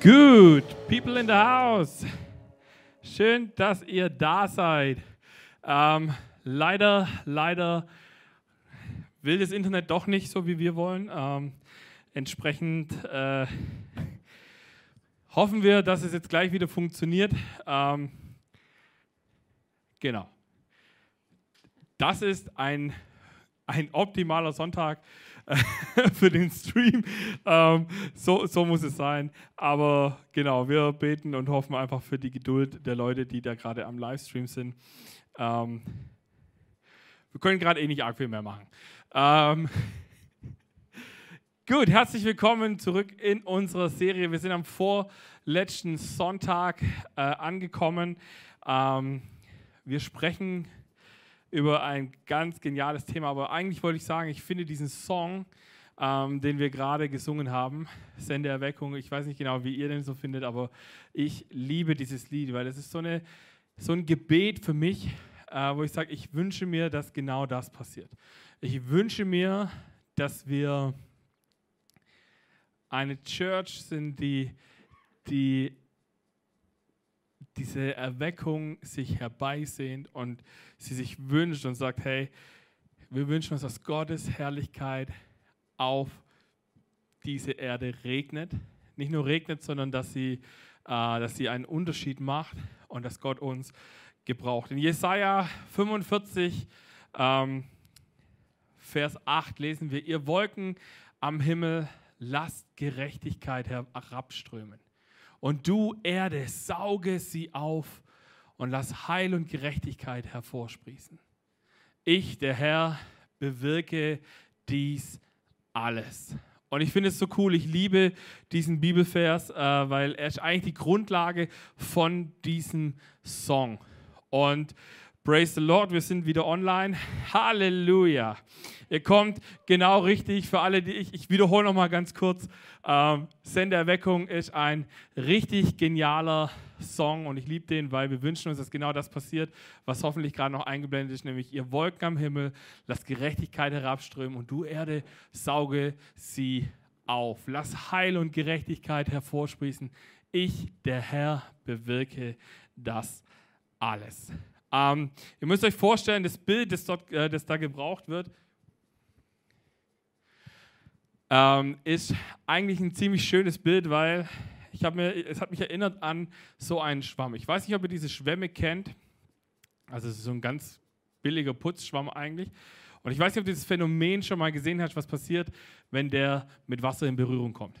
Good, people in the house. Schön, dass ihr da seid. Ähm, leider, leider will das Internet doch nicht so, wie wir wollen. Ähm, entsprechend äh, hoffen wir, dass es jetzt gleich wieder funktioniert. Ähm, genau. Das ist ein, ein optimaler Sonntag für den Stream. Ähm, so, so muss es sein. Aber genau, wir beten und hoffen einfach für die Geduld der Leute, die da gerade am Livestream sind. Ähm, wir können gerade eh nicht arg viel mehr machen. Ähm, gut, herzlich willkommen zurück in unserer Serie. Wir sind am vorletzten Sonntag äh, angekommen. Ähm, wir sprechen über ein ganz geniales Thema. Aber eigentlich wollte ich sagen, ich finde diesen Song, ähm, den wir gerade gesungen haben, Sende Erweckung, ich weiß nicht genau, wie ihr den so findet, aber ich liebe dieses Lied, weil es ist so, eine, so ein Gebet für mich, äh, wo ich sage, ich wünsche mir, dass genau das passiert. Ich wünsche mir, dass wir eine Church sind, die, die diese Erweckung sich herbeisehnt und sie sich wünscht und sagt, hey, wir wünschen uns, dass Gottes Herrlichkeit auf diese Erde regnet. Nicht nur regnet, sondern dass sie, äh, dass sie einen Unterschied macht und dass Gott uns gebraucht. In Jesaja 45, ähm, Vers 8 lesen wir: Ihr Wolken am Himmel, lasst Gerechtigkeit herabströmen. Und du, Erde, sauge sie auf und lass Heil und Gerechtigkeit hervorsprießen. Ich, der Herr, bewirke dies alles. Und ich finde es so cool, ich liebe diesen Bibelvers, äh, weil er ist eigentlich die Grundlage von diesem Song. Und Praise the Lord, wir sind wieder online. Halleluja. Ihr kommt genau richtig für alle, die ich, ich wiederhole noch mal ganz kurz. Ähm, Senderweckung ist ein richtig genialer Song und ich liebe den, weil wir wünschen uns, dass genau das passiert, was hoffentlich gerade noch eingeblendet ist, nämlich ihr Wolken am Himmel, lasst Gerechtigkeit herabströmen und du Erde, sauge sie auf. Lass Heil und Gerechtigkeit hervorsprießen. Ich, der Herr, bewirke das alles. Ähm, ihr müsst euch vorstellen, das Bild, das, dort, äh, das da gebraucht wird, ähm, ist eigentlich ein ziemlich schönes Bild, weil ich mir, es hat mich erinnert an so einen Schwamm. Ich weiß nicht, ob ihr diese Schwämme kennt. Also es ist so ein ganz billiger Putzschwamm eigentlich. Und ich weiß nicht, ob du dieses Phänomen schon mal gesehen hast, was passiert, wenn der mit Wasser in Berührung kommt.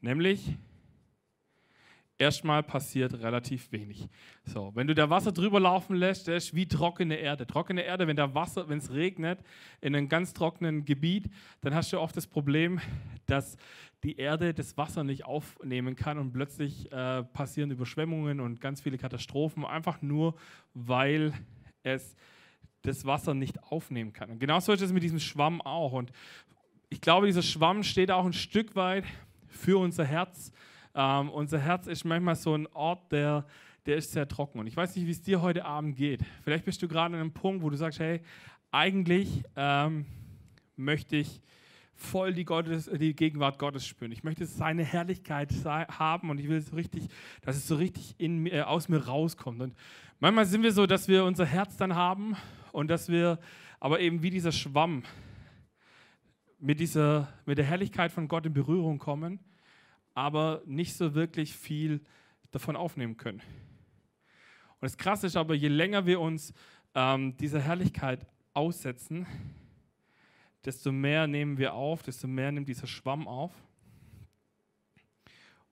Nämlich, erstmal passiert relativ wenig. So, wenn du da Wasser drüber laufen lässt, das ist wie trockene Erde. Trockene Erde, wenn da Wasser, wenn es regnet in einem ganz trockenen Gebiet, dann hast du oft das Problem, dass die Erde das Wasser nicht aufnehmen kann und plötzlich äh, passieren Überschwemmungen und ganz viele Katastrophen, einfach nur, weil es das Wasser nicht aufnehmen kann. Und genauso ist es mit diesem Schwamm auch. Und ich glaube, dieser Schwamm steht auch ein Stück weit für unser Herz, ähm, unser Herz ist manchmal so ein Ort, der, der ist sehr trocken. Und ich weiß nicht, wie es dir heute Abend geht. Vielleicht bist du gerade an einem Punkt, wo du sagst, hey, eigentlich ähm, möchte ich voll die, Gottes, die Gegenwart Gottes spüren. Ich möchte seine Herrlichkeit haben und ich will so richtig, dass es so richtig in, äh, aus mir rauskommt. Und manchmal sind wir so, dass wir unser Herz dann haben und dass wir aber eben wie dieser Schwamm mit, dieser, mit der Herrlichkeit von Gott in Berührung kommen aber nicht so wirklich viel davon aufnehmen können. Und das Krasse ist aber, je länger wir uns ähm, dieser Herrlichkeit aussetzen, desto mehr nehmen wir auf, desto mehr nimmt dieser Schwamm auf.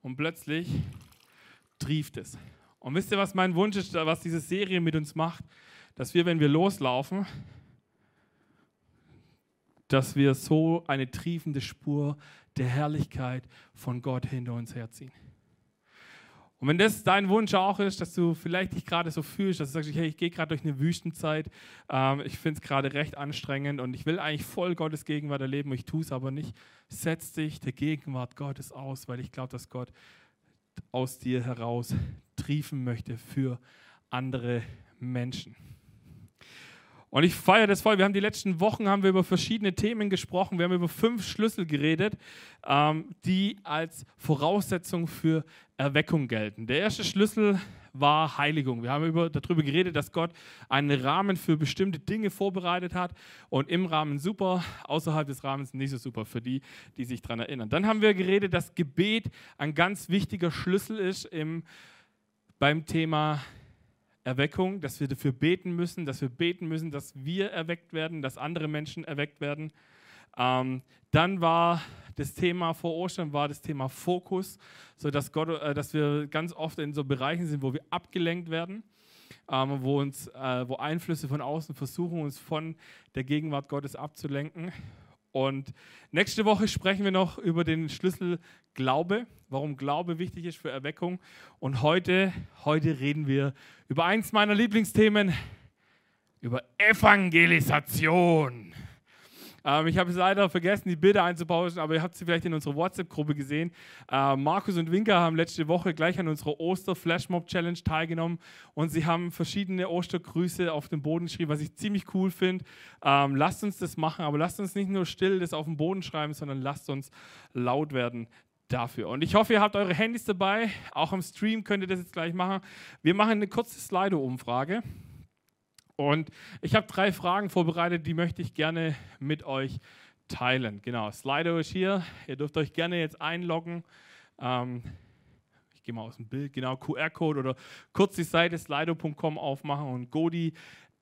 Und plötzlich trieft es. Und wisst ihr, was mein Wunsch ist, was diese Serie mit uns macht? Dass wir, wenn wir loslaufen, dass wir so eine triefende Spur der Herrlichkeit von Gott hinter uns herziehen. Und wenn das dein Wunsch auch ist, dass du vielleicht dich gerade so fühlst, dass du sagst, hey, ich gehe gerade durch eine Wüstenzeit, ähm, ich finde es gerade recht anstrengend und ich will eigentlich voll Gottes Gegenwart erleben, ich tue es aber nicht, setz dich der Gegenwart Gottes aus, weil ich glaube, dass Gott aus dir heraus triefen möchte für andere Menschen. Und ich feiere das voll. Wir haben die letzten Wochen haben wir über verschiedene Themen gesprochen. Wir haben über fünf Schlüssel geredet, ähm, die als Voraussetzung für Erweckung gelten. Der erste Schlüssel war Heiligung. Wir haben über, darüber geredet, dass Gott einen Rahmen für bestimmte Dinge vorbereitet hat und im Rahmen super, außerhalb des Rahmens nicht so super für die, die sich daran erinnern. Dann haben wir geredet, dass Gebet ein ganz wichtiger Schlüssel ist im, beim Thema Erweckung, dass wir dafür beten müssen, dass wir beten müssen, dass wir erweckt werden, dass andere Menschen erweckt werden. Ähm, dann war das Thema vor Ostern war das Thema Fokus, so dass Gott, äh, dass wir ganz oft in so Bereichen sind, wo wir abgelenkt werden, ähm, wo uns, äh, wo Einflüsse von außen versuchen, uns von der Gegenwart Gottes abzulenken. Und nächste Woche sprechen wir noch über den Schlüssel Glaube, warum Glaube wichtig ist für Erweckung. Und heute, heute reden wir über eins meiner Lieblingsthemen, über Evangelisation. Ähm, ich habe es leider vergessen, die Bilder einzubauen, aber ihr habt sie vielleicht in unserer WhatsApp-Gruppe gesehen. Äh, Markus und Winker haben letzte Woche gleich an unserer Oster-Flashmob-Challenge teilgenommen und sie haben verschiedene Ostergrüße auf den Boden geschrieben, was ich ziemlich cool finde. Ähm, lasst uns das machen, aber lasst uns nicht nur still das auf den Boden schreiben, sondern lasst uns laut werden dafür. Und ich hoffe, ihr habt eure Handys dabei. Auch am Stream könnt ihr das jetzt gleich machen. Wir machen eine kurze Slido-Umfrage. Und ich habe drei Fragen vorbereitet, die möchte ich gerne mit euch teilen. Genau, Slido ist hier. Ihr dürft euch gerne jetzt einloggen. Ähm, ich gehe mal aus dem Bild, genau, QR-Code oder kurz die Seite slido.com aufmachen und Godi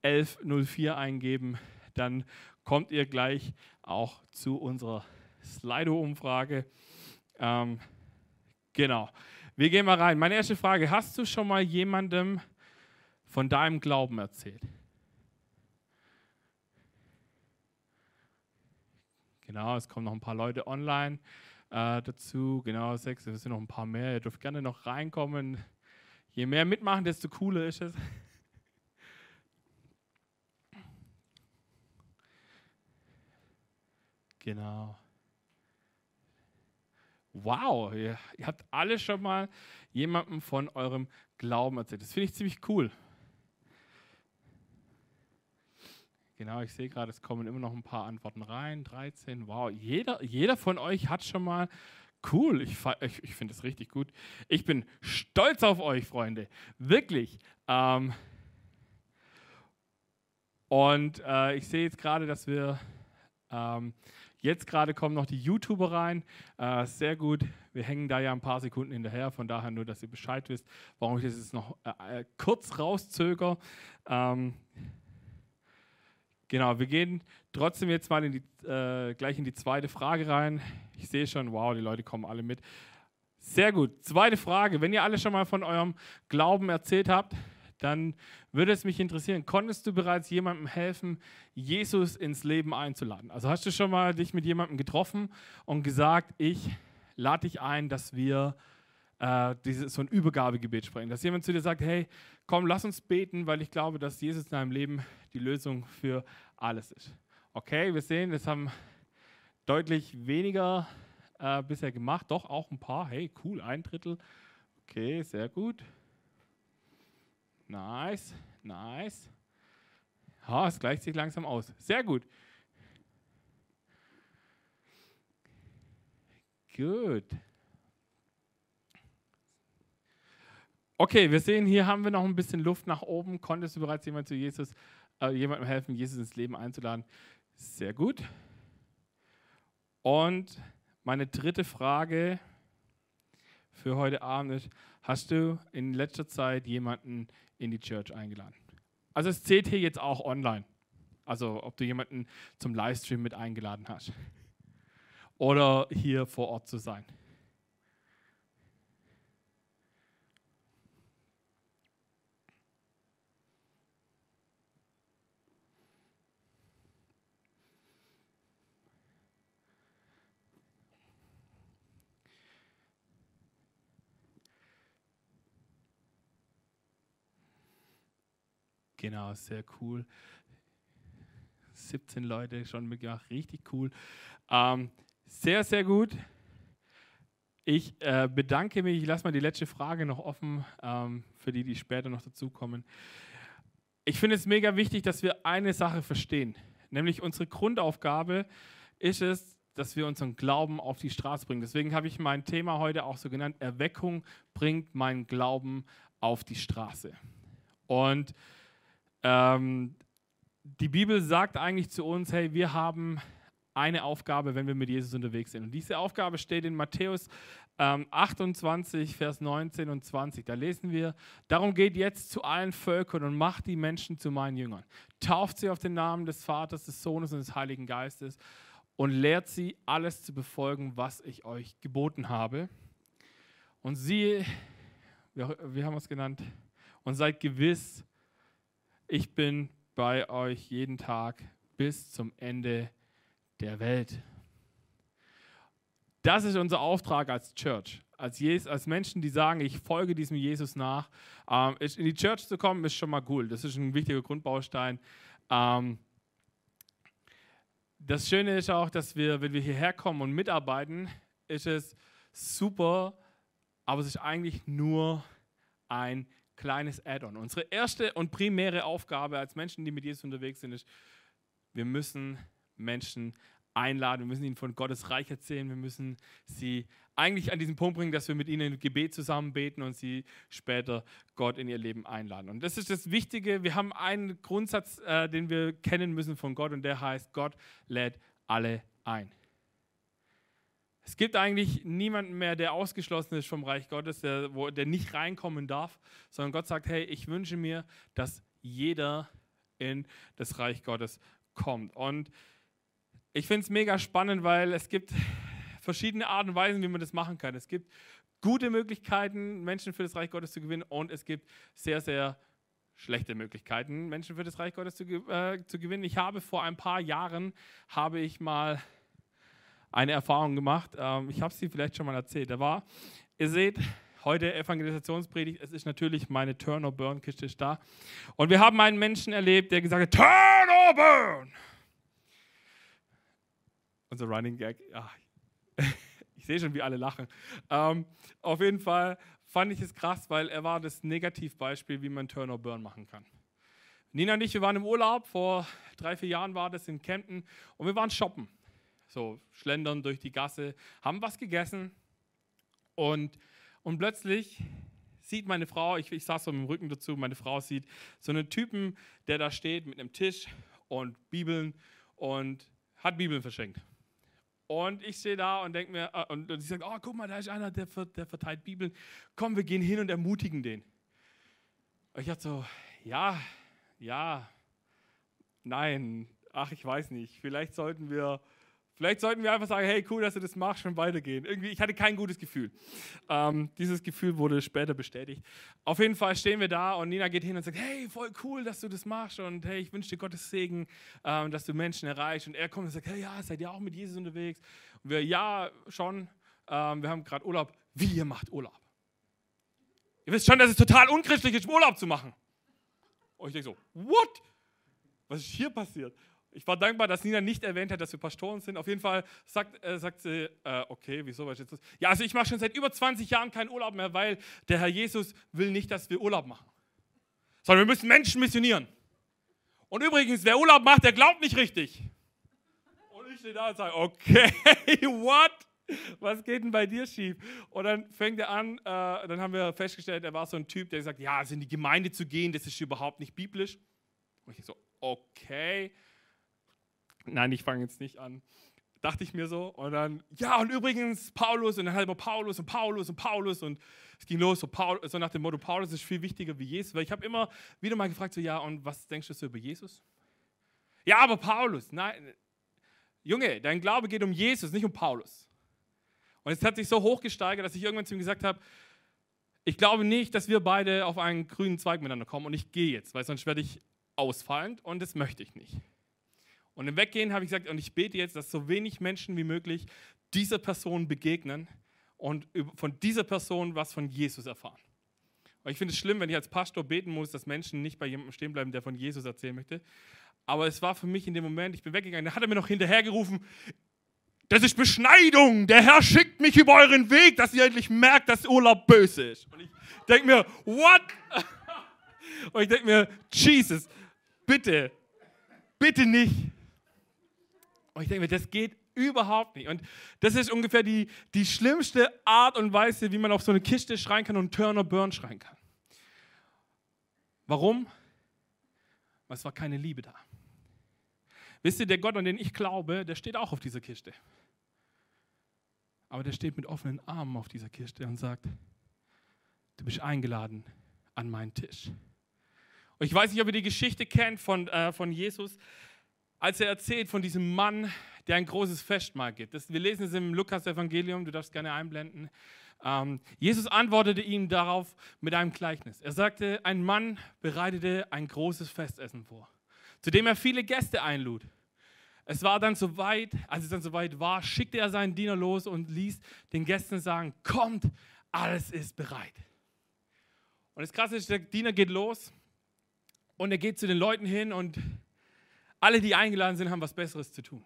1104 eingeben. Dann kommt ihr gleich auch zu unserer Slido-Umfrage. Ähm, genau, wir gehen mal rein. Meine erste Frage: Hast du schon mal jemandem von deinem Glauben erzählt? Genau, es kommen noch ein paar Leute online äh, dazu. Genau, sechs, es sind noch ein paar mehr. Ihr dürft gerne noch reinkommen. Je mehr mitmachen, desto cooler ist es. Genau. Wow, ihr, ihr habt alle schon mal jemandem von eurem Glauben erzählt. Das finde ich ziemlich cool. Genau, ich sehe gerade, es kommen immer noch ein paar Antworten rein. 13, wow, jeder, jeder von euch hat schon mal, cool, ich, ich, ich finde es richtig gut. Ich bin stolz auf euch, Freunde, wirklich. Ähm, und äh, ich sehe jetzt gerade, dass wir, ähm, jetzt gerade kommen noch die YouTuber rein. Äh, sehr gut, wir hängen da ja ein paar Sekunden hinterher, von daher nur, dass ihr Bescheid wisst, warum ich das jetzt noch äh, äh kurz rauszögere. Ähm, Genau, wir gehen trotzdem jetzt mal in die, äh, gleich in die zweite Frage rein. Ich sehe schon, wow, die Leute kommen alle mit. Sehr gut. Zweite Frage. Wenn ihr alle schon mal von eurem Glauben erzählt habt, dann würde es mich interessieren, konntest du bereits jemandem helfen, Jesus ins Leben einzuladen? Also hast du schon mal dich mit jemandem getroffen und gesagt, ich lade dich ein, dass wir äh, diese, so ein Übergabegebet sprechen. Dass jemand zu dir sagt, hey, komm, lass uns beten, weil ich glaube, dass Jesus in deinem Leben die Lösung für alles ist. Okay, wir sehen, das haben deutlich weniger äh, bisher gemacht, doch auch ein paar. Hey, cool, ein Drittel. Okay, sehr gut. Nice, nice. Ja, es gleicht sich langsam aus. Sehr gut. Gut. Okay, wir sehen, hier haben wir noch ein bisschen Luft nach oben. Konntest du bereits jemand zu Jesus, äh, jemandem helfen, Jesus ins Leben einzuladen? Sehr gut. Und meine dritte Frage für heute Abend ist, hast du in letzter Zeit jemanden in die Church eingeladen? Also es zählt hier jetzt auch online. Also ob du jemanden zum Livestream mit eingeladen hast. Oder hier vor Ort zu sein. Genau, sehr cool. 17 Leute schon mitgemacht, richtig cool. Ähm, sehr, sehr gut. Ich äh, bedanke mich. Ich lasse mal die letzte Frage noch offen ähm, für die, die später noch dazukommen. ich finde es mega wichtig, dass wir eine Sache verstehen. Nämlich unsere Grundaufgabe ist es, dass wir unseren Glauben auf die Straße bringen. Deswegen habe ich mein Thema heute auch so genannt, Erweckung bringt meinen Glauben auf die Straße. Und ähm, die Bibel sagt eigentlich zu uns, hey, wir haben eine Aufgabe, wenn wir mit Jesus unterwegs sind. Und diese Aufgabe steht in Matthäus ähm, 28, Vers 19 und 20. Da lesen wir, darum geht jetzt zu allen Völkern und macht die Menschen zu meinen Jüngern. Tauft sie auf den Namen des Vaters, des Sohnes und des Heiligen Geistes und lehrt sie, alles zu befolgen, was ich euch geboten habe. Und siehe, wir, wir haben es genannt, und seid gewiss, ich bin bei euch jeden Tag bis zum Ende der Welt. Das ist unser Auftrag als Church, als, Jesus, als Menschen, die sagen, ich folge diesem Jesus nach. Ähm, in die Church zu kommen, ist schon mal cool. Das ist ein wichtiger Grundbaustein. Ähm, das Schöne ist auch, dass wir, wenn wir hierher kommen und mitarbeiten, ist es super, aber es ist eigentlich nur ein kleines Add-on. Unsere erste und primäre Aufgabe als Menschen, die mit Jesus unterwegs sind, ist, wir müssen Menschen einladen, wir müssen ihnen von Gottes Reich erzählen, wir müssen sie eigentlich an diesen Punkt bringen, dass wir mit ihnen Gebet zusammen beten und sie später Gott in ihr Leben einladen. Und das ist das Wichtige. Wir haben einen Grundsatz, äh, den wir kennen müssen von Gott und der heißt, Gott lädt alle ein. Es gibt eigentlich niemanden mehr, der ausgeschlossen ist vom Reich Gottes, der, wo, der nicht reinkommen darf, sondern Gott sagt, hey, ich wünsche mir, dass jeder in das Reich Gottes kommt. Und ich finde es mega spannend, weil es gibt verschiedene Arten und Weisen, wie man das machen kann. Es gibt gute Möglichkeiten, Menschen für das Reich Gottes zu gewinnen und es gibt sehr, sehr schlechte Möglichkeiten, Menschen für das Reich Gottes zu, äh, zu gewinnen. Ich habe vor ein paar Jahren, habe ich mal eine Erfahrung gemacht. Ähm, ich habe sie vielleicht schon mal erzählt. Da war, ihr seht, heute Evangelisationspredigt, es ist natürlich meine Turn or Burn Kiste da. Und wir haben einen Menschen erlebt, der gesagt hat, Turn or Burn! Unser Running Gag, ja, ich sehe schon, wie alle lachen. Ähm, auf jeden Fall fand ich es krass, weil er war das Negativbeispiel, wie man Turn or Burn machen kann. Nina und ich, wir waren im Urlaub, vor drei, vier Jahren war das in Kempten und wir waren shoppen so schlendern durch die Gasse, haben was gegessen und, und plötzlich sieht meine Frau, ich, ich saß so mit dem Rücken dazu, meine Frau sieht so einen Typen, der da steht mit einem Tisch und Bibeln und hat Bibeln verschenkt. Und ich stehe da und denke mir, äh, und, und sie sagt, oh, guck mal, da ist einer, der, der verteilt Bibeln. Komm, wir gehen hin und ermutigen den. Und ich dachte so, ja, ja, nein, ach, ich weiß nicht. Vielleicht sollten wir Vielleicht sollten wir einfach sagen, hey, cool, dass du das machst und weitergehen. Irgendwie, ich hatte kein gutes Gefühl. Ähm, dieses Gefühl wurde später bestätigt. Auf jeden Fall stehen wir da und Nina geht hin und sagt, hey, voll cool, dass du das machst und hey, ich wünsche dir Gottes Segen, ähm, dass du Menschen erreichst. Und er kommt und sagt, hey, ja, seid ihr auch mit Jesus unterwegs? Und wir, ja, schon. Ähm, wir haben gerade Urlaub. Wie, ihr macht Urlaub? Ihr wisst schon, dass es total unchristlich ist, Urlaub zu machen. Und ich denke so, what? Was ist hier passiert? Ich war dankbar, dass Nina nicht erwähnt hat, dass wir Pastoren sind. Auf jeden Fall sagt, äh, sagt sie, äh, okay, wieso was jetzt das? Ja, also ich mache schon seit über 20 Jahren keinen Urlaub mehr, weil der Herr Jesus will nicht, dass wir Urlaub machen. Sondern wir müssen Menschen missionieren. Und übrigens, wer Urlaub macht, der glaubt nicht richtig. Und ich stehe da und sage, okay, what? Was geht denn bei dir schief? Und dann fängt er an, äh, dann haben wir festgestellt, er war so ein Typ, der sagt, ja, also in die Gemeinde zu gehen, das ist überhaupt nicht biblisch. Und ich so, okay. Nein, ich fange jetzt nicht an. Dachte ich mir so. Und dann, ja, und übrigens Paulus und dann halber Paulus und Paulus und Paulus und es ging los, so, Paul, so nach dem Motto, Paulus ist viel wichtiger wie Jesus. Weil ich habe immer wieder mal gefragt, so, ja, und was denkst du so über Jesus? Ja, aber Paulus, nein. Junge, dein Glaube geht um Jesus, nicht um Paulus. Und es hat sich so hochgesteigert, dass ich irgendwann zu ihm gesagt habe, ich glaube nicht, dass wir beide auf einen grünen Zweig miteinander kommen und ich gehe jetzt, weil sonst werde ich ausfallend und das möchte ich nicht. Und im Weggehen habe ich gesagt, und ich bete jetzt, dass so wenig Menschen wie möglich dieser Person begegnen und von dieser Person was von Jesus erfahren. Weil ich finde es schlimm, wenn ich als Pastor beten muss, dass Menschen nicht bei jemandem stehen bleiben, der von Jesus erzählen möchte. Aber es war für mich in dem Moment, ich bin weggegangen, da hat er mir noch hinterhergerufen, das ist Beschneidung. Der Herr schickt mich über euren Weg, dass ihr endlich merkt, dass Urlaub böse ist. Und ich denke mir, what? Und ich denke mir, Jesus, bitte, bitte nicht. Und ich denke mir, das geht überhaupt nicht. Und das ist ungefähr die, die schlimmste Art und Weise, wie man auf so eine Kiste schreien kann und Turner Burn schreien kann. Warum? Weil es war keine Liebe da. Wisst ihr, der Gott, an den ich glaube, der steht auch auf dieser Kiste. Aber der steht mit offenen Armen auf dieser Kiste und sagt, du bist eingeladen an meinen Tisch. Und ich weiß nicht, ob ihr die Geschichte kennt von, äh, von Jesus, als er erzählt von diesem Mann, der ein großes Festmahl gibt. Das, wir lesen es im Lukas-Evangelium, du darfst gerne einblenden. Ähm, Jesus antwortete ihm darauf mit einem Gleichnis. Er sagte, ein Mann bereitete ein großes Festessen vor, zu dem er viele Gäste einlud. Es war dann soweit, als es dann soweit war, schickte er seinen Diener los und ließ den Gästen sagen, kommt, alles ist bereit. Und das Krasse ist, der Diener geht los und er geht zu den Leuten hin und alle, die eingeladen sind, haben was Besseres zu tun.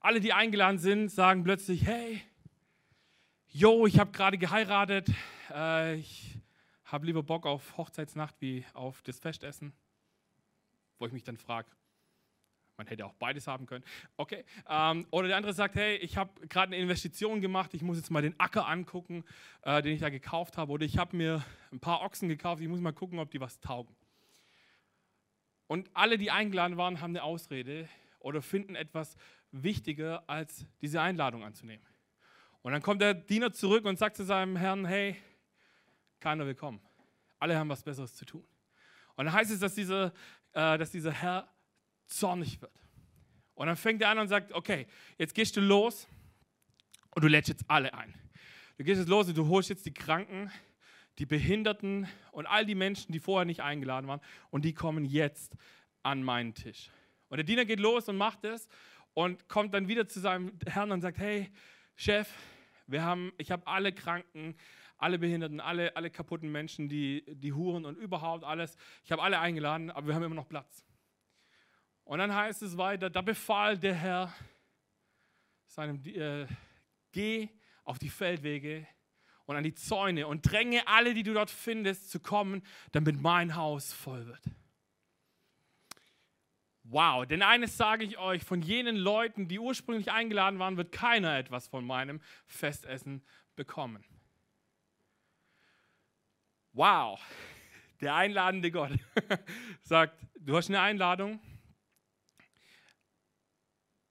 Alle, die eingeladen sind, sagen plötzlich, hey, yo, ich habe gerade geheiratet, äh, ich habe lieber Bock auf Hochzeitsnacht wie auf das Festessen. Wo ich mich dann frage, man hätte auch beides haben können. Okay. Ähm, oder der andere sagt, hey, ich habe gerade eine Investition gemacht, ich muss jetzt mal den Acker angucken, äh, den ich da gekauft habe. Oder ich habe mir ein paar Ochsen gekauft, ich muss mal gucken, ob die was taugen. Und alle, die eingeladen waren, haben eine Ausrede oder finden etwas wichtiger, als diese Einladung anzunehmen. Und dann kommt der Diener zurück und sagt zu seinem Herrn, hey, keiner will kommen. Alle haben was Besseres zu tun. Und dann heißt es, dass dieser, äh, dass dieser Herr zornig wird. Und dann fängt er an und sagt, okay, jetzt gehst du los und du lädst jetzt alle ein. Du gehst jetzt los und du holst jetzt die Kranken, die Behinderten und all die Menschen, die vorher nicht eingeladen waren und die kommen jetzt an meinen Tisch. Und der Diener geht los und macht es und kommt dann wieder zu seinem Herrn und sagt, hey, Chef, wir haben, ich habe alle Kranken, alle Behinderten, alle, alle kaputten Menschen, die, die Huren und überhaupt alles, ich habe alle eingeladen, aber wir haben immer noch Platz. Und dann heißt es weiter, da befahl der Herr seinem, äh, geh auf die Feldwege und an die Zäune und dränge alle, die du dort findest, zu kommen, damit mein Haus voll wird. Wow, denn eines sage ich euch, von jenen Leuten, die ursprünglich eingeladen waren, wird keiner etwas von meinem Festessen bekommen. Wow, der einladende Gott sagt, du hast eine Einladung,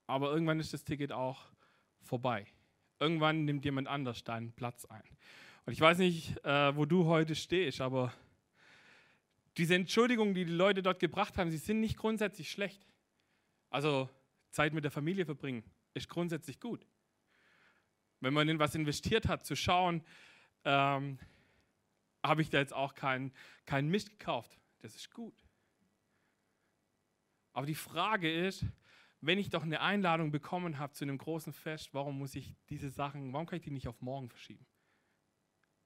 aber irgendwann ist das Ticket auch vorbei. Irgendwann nimmt jemand anders deinen Platz ein. Und ich weiß nicht, äh, wo du heute stehst, aber diese Entschuldigungen, die die Leute dort gebracht haben, sie sind nicht grundsätzlich schlecht. Also Zeit mit der Familie verbringen ist grundsätzlich gut. Wenn man in was investiert hat, zu schauen, ähm, habe ich da jetzt auch keinen kein Mist gekauft. Das ist gut. Aber die Frage ist, wenn ich doch eine Einladung bekommen habe zu einem großen Fest, warum muss ich diese Sachen, warum kann ich die nicht auf morgen verschieben?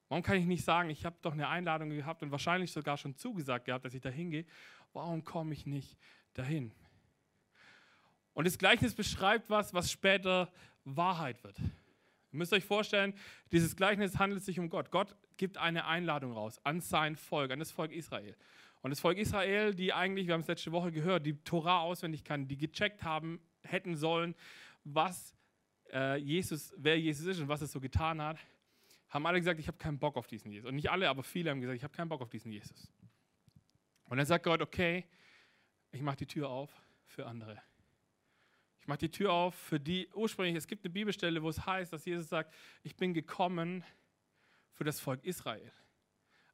Warum kann ich nicht sagen, ich habe doch eine Einladung gehabt und wahrscheinlich sogar schon zugesagt gehabt, dass ich da hingehe? Warum komme ich nicht dahin? Und das Gleichnis beschreibt was, was später Wahrheit wird. Ihr müsst euch vorstellen, dieses Gleichnis handelt sich um Gott. Gott gibt eine Einladung raus an sein Volk, an das Volk Israel. Und das Volk Israel, die eigentlich, wir haben es letzte Woche gehört, die Torah auswendig kann, die gecheckt haben, hätten sollen, was äh, Jesus, wer Jesus ist und was er so getan hat, haben alle gesagt, ich habe keinen Bock auf diesen Jesus. Und nicht alle, aber viele haben gesagt, ich habe keinen Bock auf diesen Jesus. Und dann sagt Gott, okay, ich mache die Tür auf für andere. Ich mache die Tür auf für die ursprünglich, es gibt eine Bibelstelle, wo es heißt, dass Jesus sagt, ich bin gekommen für das Volk Israel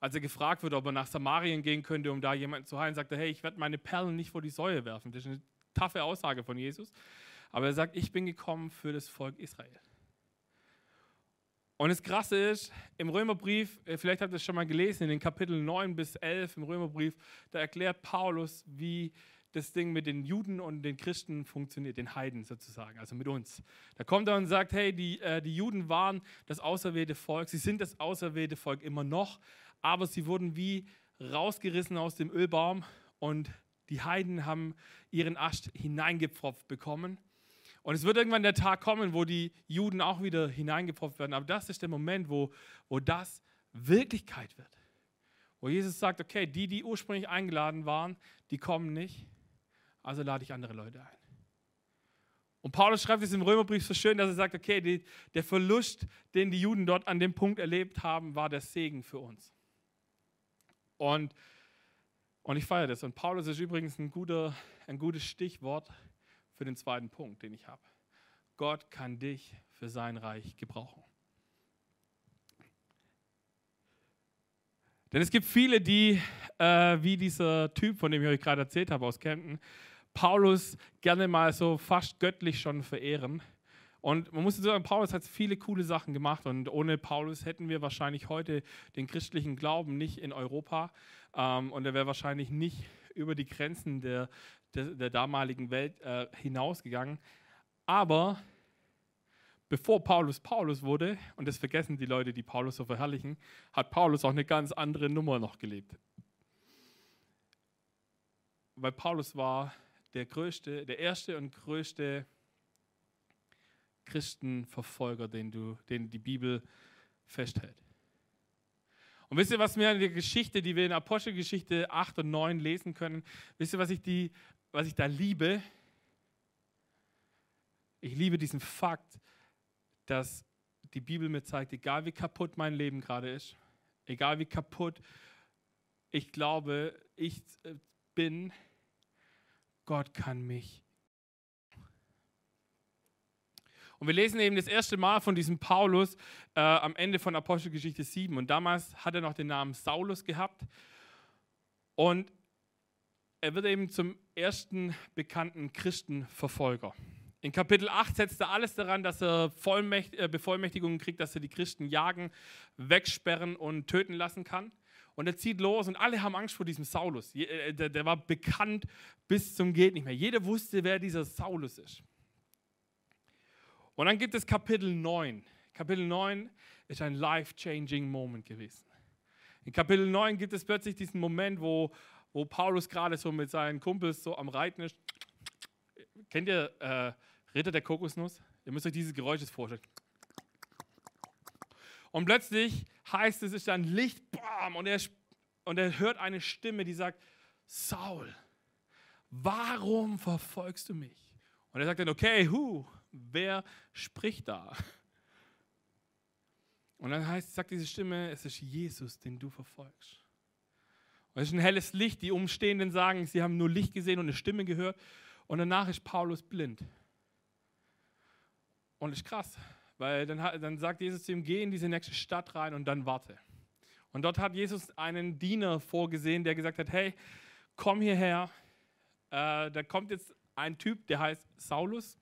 als er gefragt wird, ob er nach Samarien gehen könnte, um da jemanden zu heilen, sagt er, hey, ich werde meine Perlen nicht vor die Säue werfen. Das ist eine taffe Aussage von Jesus. Aber er sagt, ich bin gekommen für das Volk Israel. Und das Krasse ist, im Römerbrief, äh, vielleicht habt ihr es schon mal gelesen, in den Kapiteln 9 bis 11 im Römerbrief, da erklärt Paulus, wie das Ding mit den Juden und den Christen funktioniert, den Heiden sozusagen, also mit uns. Da kommt er und sagt, hey, die, äh, die Juden waren das auserwählte Volk, sie sind das auserwählte Volk immer noch, aber sie wurden wie rausgerissen aus dem Ölbaum und die Heiden haben ihren Ast hineingepfropft bekommen. Und es wird irgendwann der Tag kommen, wo die Juden auch wieder hineingepfropft werden. Aber das ist der Moment, wo, wo das Wirklichkeit wird. Wo Jesus sagt, okay, die, die ursprünglich eingeladen waren, die kommen nicht, also lade ich andere Leute ein. Und Paulus schreibt es im Römerbrief so schön, dass er sagt, okay, die, der Verlust, den die Juden dort an dem Punkt erlebt haben, war der Segen für uns. Und, und ich feiere das. Und Paulus ist übrigens ein, guter, ein gutes Stichwort für den zweiten Punkt, den ich habe. Gott kann dich für sein Reich gebrauchen. Denn es gibt viele, die, äh, wie dieser Typ, von dem ich euch gerade erzählt habe, aus Kempten, Paulus gerne mal so fast göttlich schon verehren. Und man muss sagen, Paulus hat viele coole Sachen gemacht und ohne Paulus hätten wir wahrscheinlich heute den christlichen Glauben nicht in Europa ähm, und er wäre wahrscheinlich nicht über die Grenzen der, der, der damaligen Welt äh, hinausgegangen. Aber bevor Paulus Paulus wurde, und das vergessen die Leute, die Paulus so verherrlichen, hat Paulus auch eine ganz andere Nummer noch gelebt. Weil Paulus war der größte, der erste und größte Christenverfolger, den, du, den die Bibel festhält. Und wisst ihr, was mir in der Geschichte, die wir in Apostelgeschichte 8 und 9 lesen können, wisst ihr, was ich, die, was ich da liebe? Ich liebe diesen Fakt, dass die Bibel mir zeigt, egal wie kaputt mein Leben gerade ist, egal wie kaputt ich glaube, ich äh, bin, Gott kann mich. Und wir lesen eben das erste Mal von diesem Paulus äh, am Ende von Apostelgeschichte 7. Und damals hat er noch den Namen Saulus gehabt. Und er wird eben zum ersten bekannten Christenverfolger. In Kapitel 8 setzt er alles daran, dass er Vollmächt, äh, Bevollmächtigungen kriegt, dass er die Christen jagen, wegsperren und töten lassen kann. Und er zieht los und alle haben Angst vor diesem Saulus. Äh, der, war bekannt bis zum geht nicht mehr. Jeder wusste, wer dieser Saulus ist. Und dann gibt es Kapitel 9. Kapitel 9 ist ein life-changing Moment gewesen. In Kapitel 9 gibt es plötzlich diesen Moment, wo, wo Paulus gerade so mit seinen Kumpels so am Reiten ist. Kennt ihr äh, Ritter der Kokosnuss? Ihr müsst euch dieses Geräusch vorstellen. Und plötzlich heißt es, es ist ein Licht, bam, und er, und er hört eine Stimme, die sagt, Saul, warum verfolgst du mich? Und er sagt dann, okay, hu, wer spricht da? Und dann heißt, sagt diese Stimme, es ist Jesus, den du verfolgst. Und es ist ein helles Licht. Die Umstehenden sagen, sie haben nur Licht gesehen und eine Stimme gehört. Und danach ist Paulus blind. Und das ist krass. Weil dann, dann sagt Jesus zu ihm, geh in diese nächste Stadt rein und dann warte. Und dort hat Jesus einen Diener vorgesehen, der gesagt hat, hey, komm hierher. Äh, da kommt jetzt ein Typ, der heißt Saulus.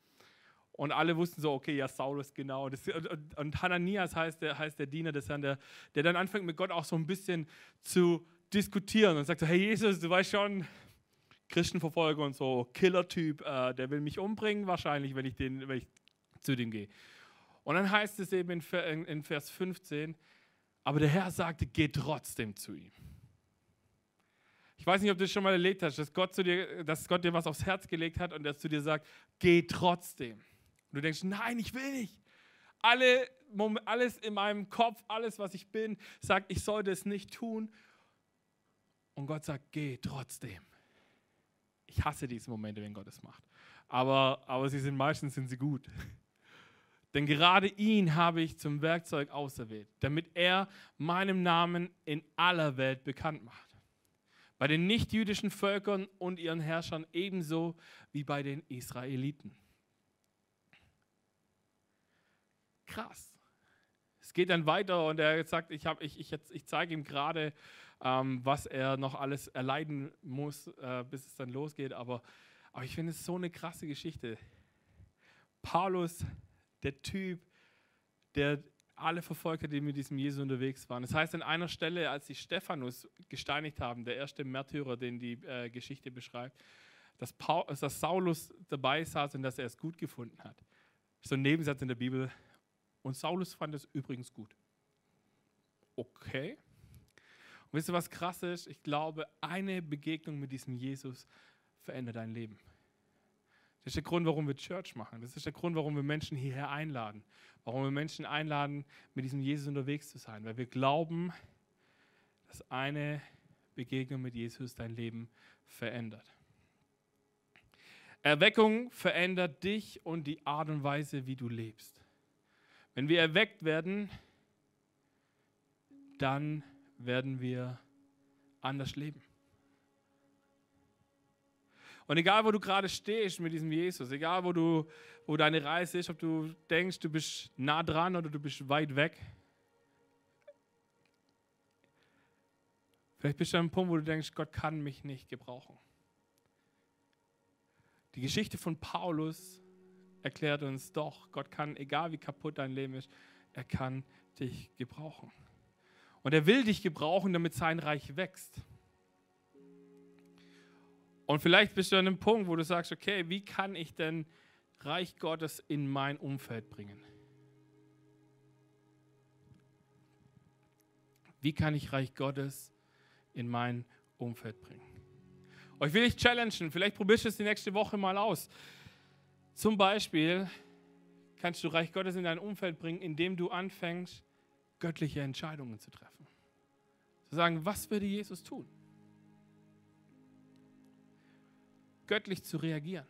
Und alle wussten so, okay, ja, Saulus, genau. Das, und, und, Hananias heißt der, heißt der Diener des Herrn, der, der dann anfängt mit Gott auch so ein bisschen zu diskutieren und sagt so, hey Jesus, du weißt schon, Christenverfolger und so, Killer-Typ, äh, der will mich umbringen wahrscheinlich, wenn ich, den, wenn ich zu dem gehe. Und dann heißt es eben in, in Vers 15, aber der Herr sagte, geh trotzdem zu ihm. Ich weiß nicht, ob du das schon mal erlebt hast, dass Gott, dir, dass Gott dir was aufs Herz gelegt hat und dass zu dir sagt, geh trotzdem. Und du denkst, nein, ich will nicht. Alle, alles in meinem Kopf, alles, was ich bin, sagt, ich sollte es nicht tun. Und Gott sagt, geh trotzdem. Ich hasse diese Momente, wenn Gott es macht. Aber, aber sie sind meistens sind sie gut. Denn gerade ihn habe ich zum Werkzeug auserwählt, damit er meinem Namen in aller Welt bekannt macht. Bei den nichtjüdischen Völkern und ihren Herrschern ebenso wie bei den Israeliten. Krass. Es geht dann weiter und er sagt, ich, ich, ich, ich zeige ihm gerade, ähm, was er noch alles erleiden muss, äh, bis es dann losgeht. Aber, aber ich finde es so eine krasse Geschichte. Paulus der Typ, der alle verfolgt hat, die mit diesem Jesus unterwegs waren. Das heißt, an einer Stelle, als sie Stephanus gesteinigt haben, der erste Märtyrer, den die äh, Geschichte beschreibt, dass, Paul, dass Saulus dabei saß und dass er es gut gefunden hat. So ein Nebensatz in der Bibel. Und Saulus fand es übrigens gut. Okay. Und wisst ihr, was krass ist? Ich glaube, eine Begegnung mit diesem Jesus verändert dein Leben. Das ist der Grund, warum wir Church machen. Das ist der Grund, warum wir Menschen hierher einladen. Warum wir Menschen einladen, mit diesem Jesus unterwegs zu sein. Weil wir glauben, dass eine Begegnung mit Jesus dein Leben verändert. Erweckung verändert dich und die Art und Weise, wie du lebst. Wenn wir erweckt werden, dann werden wir anders leben. Und egal, wo du gerade stehst mit diesem Jesus, egal, wo, du, wo deine Reise ist, ob du denkst, du bist nah dran oder du bist weit weg, vielleicht bist du an einem Punkt, wo du denkst, Gott kann mich nicht gebrauchen. Die Geschichte von Paulus erklärt uns doch, Gott kann, egal wie kaputt dein Leben ist, er kann dich gebrauchen. Und er will dich gebrauchen, damit sein Reich wächst. Und vielleicht bist du an einem Punkt, wo du sagst, okay, wie kann ich denn Reich Gottes in mein Umfeld bringen? Wie kann ich Reich Gottes in mein Umfeld bringen? Euch will ich challengen, vielleicht probierst du es die nächste Woche mal aus. Zum Beispiel kannst du Reich Gottes in dein Umfeld bringen, indem du anfängst, göttliche Entscheidungen zu treffen. Zu sagen, was würde Jesus tun? Göttlich zu reagieren.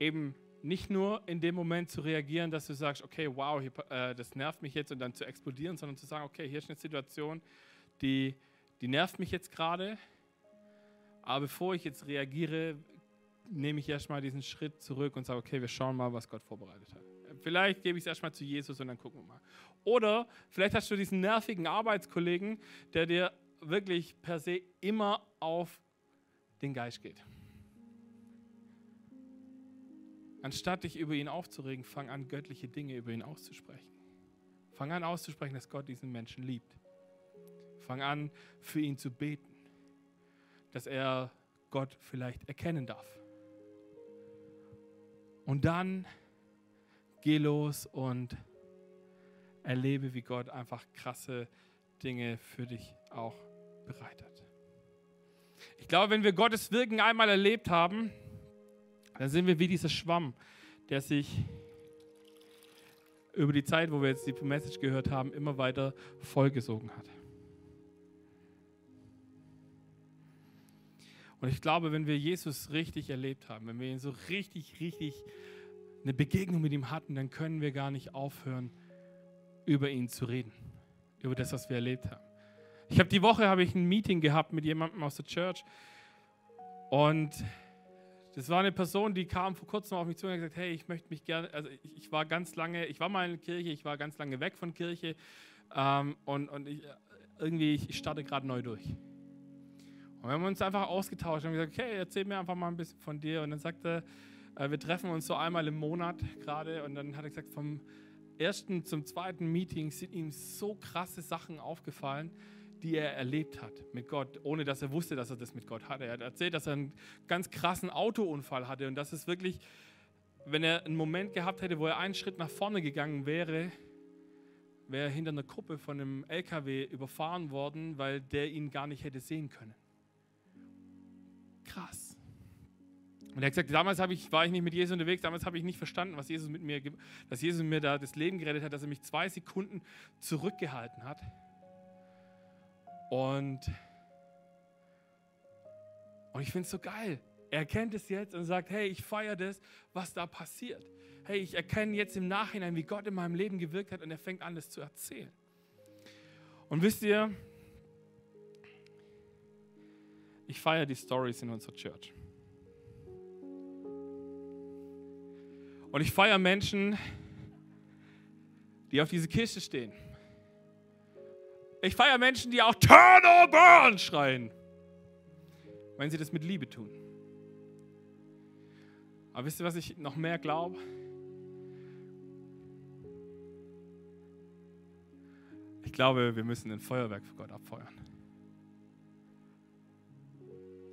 Eben nicht nur in dem Moment zu reagieren, dass du sagst, okay, wow, hier, äh, das nervt mich jetzt und dann zu explodieren, sondern zu sagen, okay, hier ist eine Situation, die, die nervt mich jetzt gerade, aber bevor ich jetzt reagiere, nehme ich erstmal diesen Schritt zurück und sage, okay, wir schauen mal, was Gott vorbereitet hat. Vielleicht gebe ich es erstmal zu Jesus und dann gucken wir mal. Oder vielleicht hast du diesen nervigen Arbeitskollegen, der dir wirklich per se immer auf den Geist geht. Anstatt dich über ihn aufzuregen, fang an, göttliche Dinge über ihn auszusprechen. Fang an auszusprechen, dass Gott diesen Menschen liebt. Fang an, für ihn zu beten, dass er Gott vielleicht erkennen darf. Und dann geh los und erlebe, wie Gott einfach krasse Dinge für dich auch bereitet. Ich glaube, wenn wir Gottes Wirken einmal erlebt haben, dann sind wir wie dieser Schwamm, der sich über die Zeit, wo wir jetzt die Message gehört haben, immer weiter vollgesogen hat. Und ich glaube, wenn wir Jesus richtig erlebt haben, wenn wir ihn so richtig, richtig eine Begegnung mit ihm hatten, dann können wir gar nicht aufhören, über ihn zu reden, über das, was wir erlebt haben. Ich habe die Woche habe ich ein Meeting gehabt mit jemandem aus der Church und das war eine Person, die kam vor kurzem auf mich zu und hat gesagt, hey, ich möchte mich gerne, also ich, ich, war ganz lange, ich war mal in der Kirche, ich war ganz lange weg von Kirche ähm, und, und ich, irgendwie, ich starte gerade neu durch. Und wir haben uns einfach ausgetauscht und gesagt, okay, erzähl mir einfach mal ein bisschen von dir. Und dann sagte er, wir treffen uns so einmal im Monat gerade. Und dann hat er gesagt, vom ersten zum zweiten Meeting sind ihm so krasse Sachen aufgefallen, die er erlebt hat mit Gott, ohne dass er wusste, dass er das mit Gott hatte. Er hat erzählt, dass er einen ganz krassen Autounfall hatte und dass es wirklich, wenn er einen Moment gehabt hätte, wo er einen Schritt nach vorne gegangen wäre, wäre er hinter einer Kuppe von einem LKW überfahren worden, weil der ihn gar nicht hätte sehen können krass. Und er hat gesagt, damals ich, war ich nicht mit Jesus unterwegs, damals habe ich nicht verstanden, was Jesus mit mir, dass Jesus mir da das Leben gerettet hat, dass er mich zwei Sekunden zurückgehalten hat. Und, und ich finde es so geil. Er erkennt es jetzt und sagt, hey, ich feiere das, was da passiert. Hey, ich erkenne jetzt im Nachhinein, wie Gott in meinem Leben gewirkt hat und er fängt an, das zu erzählen. Und wisst ihr, ich feiere die Stories in unserer Church. Und ich feiere Menschen, die auf diese Kiste stehen. Ich feiere Menschen, die auch Turn or Burn schreien, wenn sie das mit Liebe tun. Aber wisst ihr, was ich noch mehr glaube? Ich glaube, wir müssen ein Feuerwerk für Gott abfeuern.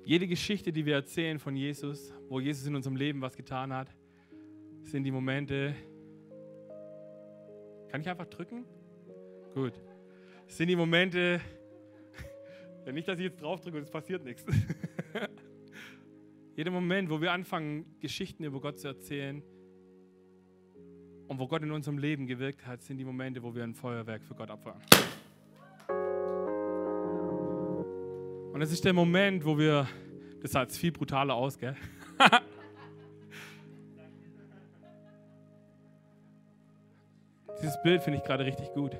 Jede Geschichte, die wir erzählen von Jesus, wo Jesus in unserem Leben was getan hat, sind die Momente. Kann ich einfach drücken? Gut. sind die Momente. Ja, nicht, dass ich jetzt drauf drücke und es passiert nichts. Jeder Moment, wo wir anfangen, Geschichten über Gott zu erzählen, und wo Gott in unserem Leben gewirkt hat, sind die Momente, wo wir ein Feuerwerk für Gott abfeuern. Und es ist der Moment, wo wir, das sah jetzt viel brutaler aus, gell? Dieses Bild finde ich gerade richtig gut.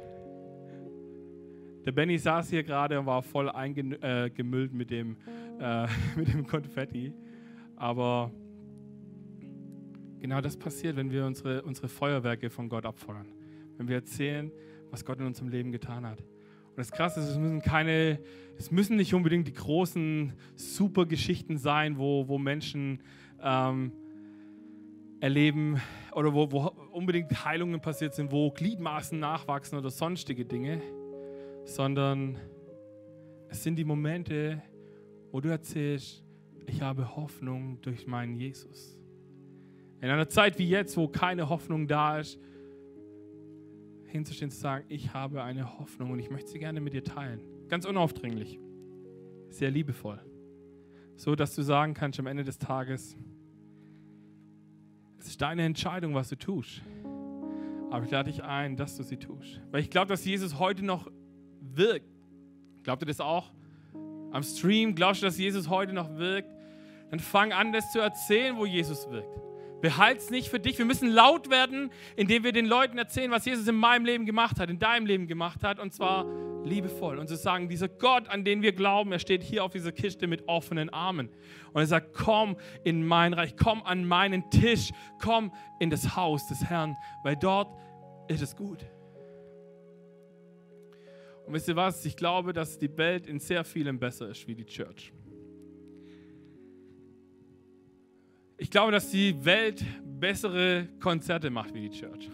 Der Benny saß hier gerade und war voll eingemüllt äh, mit, dem, äh, mit dem Konfetti. Aber genau das passiert, wenn wir unsere, unsere Feuerwerke von Gott abfeuern. Wenn wir erzählen, was Gott in unserem Leben getan hat. Und das Krasse ist, es müssen keine, es müssen nicht unbedingt die großen Supergeschichten sein, wo, wo Menschen ähm, erleben oder wo, wo unbedingt Heilungen passiert sind, wo Gliedmaßen nachwachsen oder sonstige Dinge, sondern es sind die Momente, wo du erzählst, ich habe Hoffnung durch meinen Jesus. In einer Zeit wie jetzt, wo keine Hoffnung da ist, hinzustehen zu sagen, ich habe eine Hoffnung und ich möchte sie gerne mit dir teilen. Ganz unaufdringlich, sehr liebevoll. So dass du sagen kannst am Ende des Tages, es ist deine Entscheidung, was du tust. Aber ich lade dich ein, dass du sie tust. Weil ich glaube, dass Jesus heute noch wirkt. Glaubt ihr das auch? Am Stream, glaubst du, dass Jesus heute noch wirkt? Dann fang an, das zu erzählen, wo Jesus wirkt. Behalte es nicht für dich. Wir müssen laut werden, indem wir den Leuten erzählen, was Jesus in meinem Leben gemacht hat, in deinem Leben gemacht hat, und zwar liebevoll. Und zu sagen, dieser Gott, an den wir glauben, er steht hier auf dieser Kiste mit offenen Armen. Und er sagt, komm in mein Reich, komm an meinen Tisch, komm in das Haus des Herrn, weil dort ist es gut. Und wisst ihr was? Ich glaube, dass die Welt in sehr vielem besser ist wie die Church. Ich glaube, dass die Welt bessere Konzerte macht wie die Church.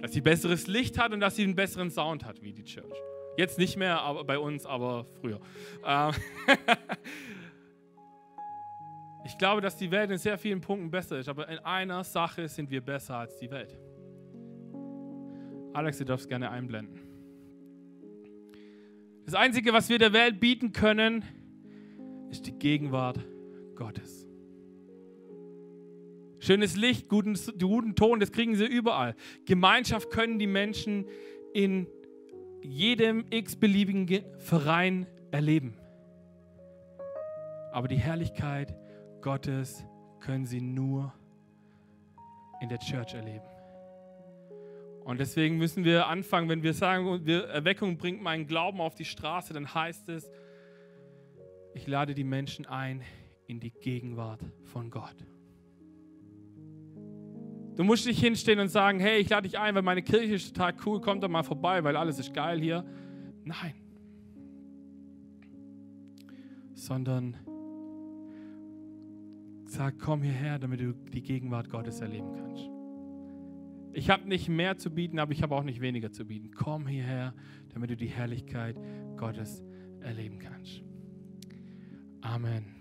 Dass sie besseres Licht hat und dass sie einen besseren Sound hat wie die Church. Jetzt nicht mehr aber bei uns, aber früher. Ähm, ich glaube, dass die Welt in sehr vielen Punkten besser ist, aber in einer Sache sind wir besser als die Welt. Alex, du darfst gerne einblenden. Das Einzige, was wir der Welt bieten können, ist die Gegenwart Gottes. Schönes Licht, guten, guten Ton, das kriegen sie überall. Gemeinschaft können die Menschen in jedem x-beliebigen Verein erleben. Aber die Herrlichkeit Gottes können sie nur in der Church erleben. Und deswegen müssen wir anfangen, wenn wir sagen, Erweckung bringt meinen Glauben auf die Straße, dann heißt es, ich lade die Menschen ein in die Gegenwart von Gott. Du musst nicht hinstehen und sagen, hey, ich lade dich ein, weil meine Kirche ist total cool, komm doch mal vorbei, weil alles ist geil hier. Nein. Sondern sag, komm hierher, damit du die Gegenwart Gottes erleben kannst. Ich habe nicht mehr zu bieten, aber ich habe auch nicht weniger zu bieten. Komm hierher, damit du die Herrlichkeit Gottes erleben kannst. Amen.